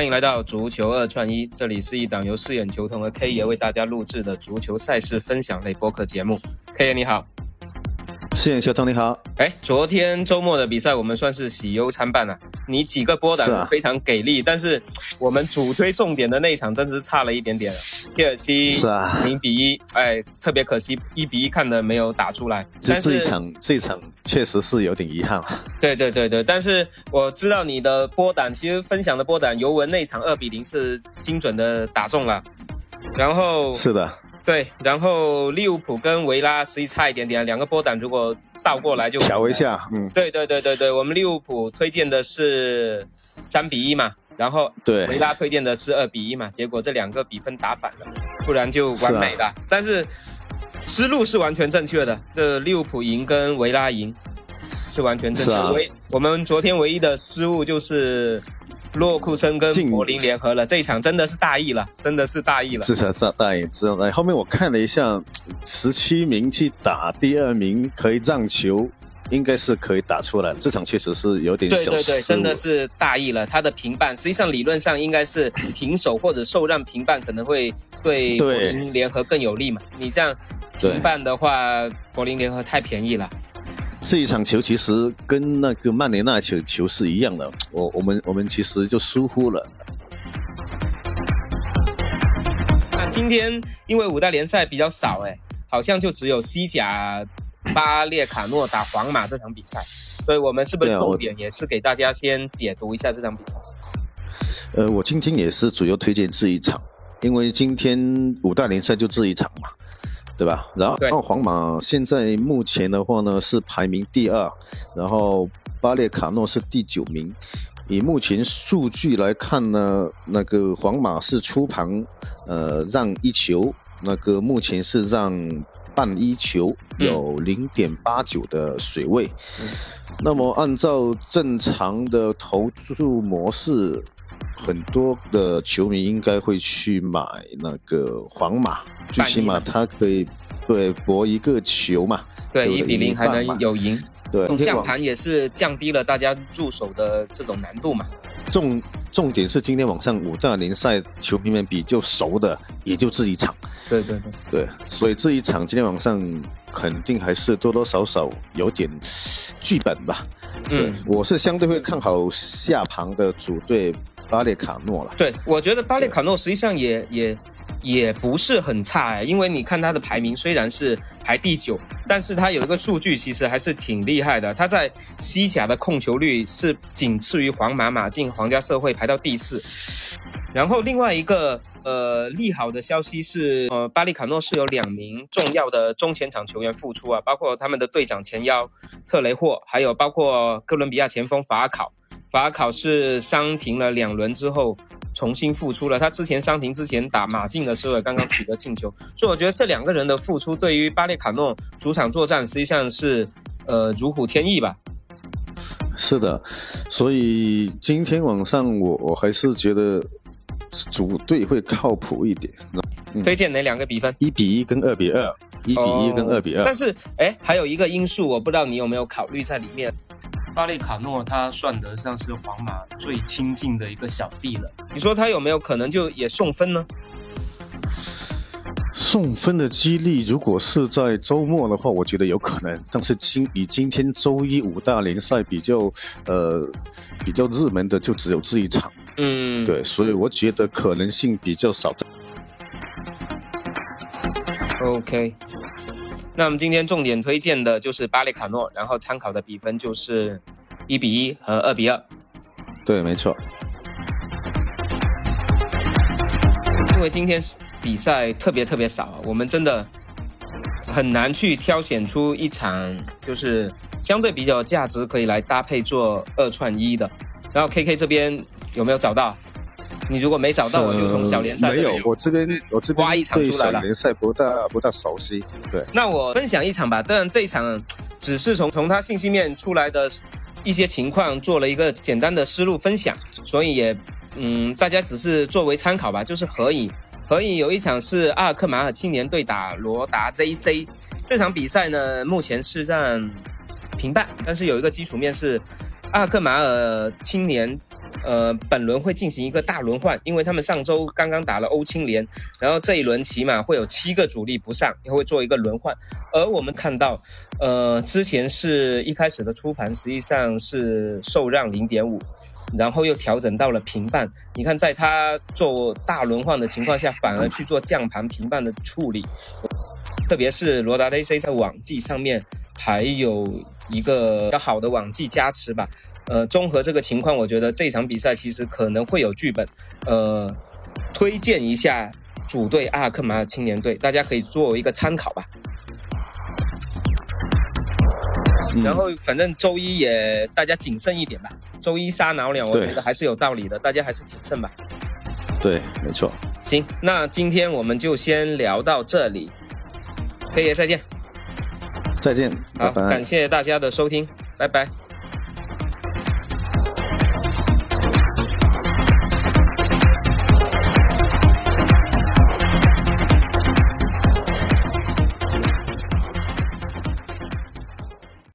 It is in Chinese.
欢迎来到足球二串一，这里是一档由四眼球童和 K 爷为大家录制的足球赛事分享类播客节目。K 爷你好，四眼球童你好。哎，昨天周末的比赛我们算是喜忧参半了。你几个波胆非常给力，但是我们主推重点的那一场真是差了一点点。切尔西是啊，零比一，哎，特别可惜，一比一看的没有打出来。这这一场这一场确实是有点遗憾。对对对对，但是我知道你的波胆，其实分享的波胆尤文那场二比零是精准的打中了。然后是的，对，然后利物浦跟维拉实际差一点点，两个波胆如果。倒过来就调一下，嗯，对对对对对，我们利物浦推荐的是三比一嘛，然后对维拉推荐的是二比一嘛，结果这两个比分打反了，不然就完美了。但是思路是完全正确的，这利物浦赢跟维拉赢是完全正确。唯我们昨天唯一的失误就是。洛库森跟柏林联合了，这一场真的是大意了，真的是大意了。这场是大意，知道吗？后面我看了一下，十七名去打第二名可以让球，应该是可以打出来。这场确实是有点小对对对，真的是大意了。他的平半实际上理论上应该是平手或者受让平半，可能会对柏林联合更有利嘛。你这样平半的话，柏林联合太便宜了。这一场球其实跟那个曼联那球球是一样的，我我们我们其实就疏忽了。那今天因为五大联赛比较少，哎，好像就只有西甲巴列卡诺打皇马这场比赛，所以我们是不是重点也是给大家先解读一下这场比赛？呃，我今天也是主要推荐这一场，因为今天五大联赛就这一场嘛。对吧？然后，然后皇马现在目前的话呢是排名第二，然后巴列卡诺是第九名。以目前数据来看呢，那个皇马是出盘，呃，让一球，那个目前是让半一球，有零点八九的水位。那么按照正常的投注模式。很多的球迷应该会去买那个皇马，最起码他可以对博一个球嘛，对一比零还能有赢，对降盘也是降低了大家入手的这种难度嘛。重重点是今天晚上五大联赛球迷们比较熟的也就这一场，对对对对，所以这一场今天晚上肯定还是多多少少有点剧本吧。对，我是相对会看好下盘的主队。巴列卡诺了，对我觉得巴列卡诺实际上也也也不是很差哎，因为你看他的排名虽然是排第九，但是他有一个数据其实还是挺厉害的，他在西甲的控球率是仅次于皇马、马竞、皇家社会排到第四。然后另外一个呃利好的消息是，呃巴列卡诺是有两名重要的中前场球员复出啊，包括他们的队长前腰特雷霍，还有包括哥伦比亚前锋法尔考。法考是伤停了两轮之后重新复出了。他之前伤停之前打马竞的时候也刚刚取得进球，所以我觉得这两个人的复出对于巴列卡诺主场作战实际上是呃如虎添翼吧。是的，所以今天晚上我我还是觉得主队会靠谱一点。推荐哪两个比分？一比一跟二比二，一比一跟二比二。但是哎，还有一个因素，我不知道你有没有考虑在里面。巴列卡诺他算得上是皇马最亲近的一个小弟了，你说他有没有可能就也送分呢？送分的几率，如果是在周末的话，我觉得有可能。但是今以今天周一五大联赛比较呃比较热门的就只有这一场，嗯，对，所以我觉得可能性比较少。OK。那我们今天重点推荐的就是巴列卡诺，然后参考的比分就是一比一和二比二。对，没错。因为今天比赛特别特别少，我们真的很难去挑选出一场就是相对比较价值可以来搭配做二串一的。然后 KK 这边有没有找到？你如果没找到，我就从小联赛没有，我这边我这边挖一场出来了。联赛不大不大熟悉，对。那我分享一场吧，当然这一场只是从从他信息面出来的一些情况做了一个简单的思路分享，所以也嗯，大家只是作为参考吧。就是何以何以有一场是阿尔克马尔青年队打罗达 JC 这场比赛呢，目前是让平半，但是有一个基础面是阿尔克马尔青年。呃，本轮会进行一个大轮换，因为他们上周刚刚打了欧青联，然后这一轮起码会有七个主力不上，也会做一个轮换。而我们看到，呃，之前是一开始的出盘实际上是受让零点五，然后又调整到了平半。你看，在他做大轮换的情况下，反而去做降盘平半的处理，特别是罗达雷 C 在网技上面还有一个比较好的网技加持吧。呃，综合这个情况，我觉得这场比赛其实可能会有剧本。呃，推荐一下主队阿尔克马尔青年队，大家可以作为一个参考吧。然后，反正周一也大家谨慎一点吧。周一杀鸟鸟，我觉得还是有道理的，大家还是谨慎吧。对，没错。行，那今天我们就先聊到这里。K 爷再见。再见。好，感谢大家的收听，拜拜。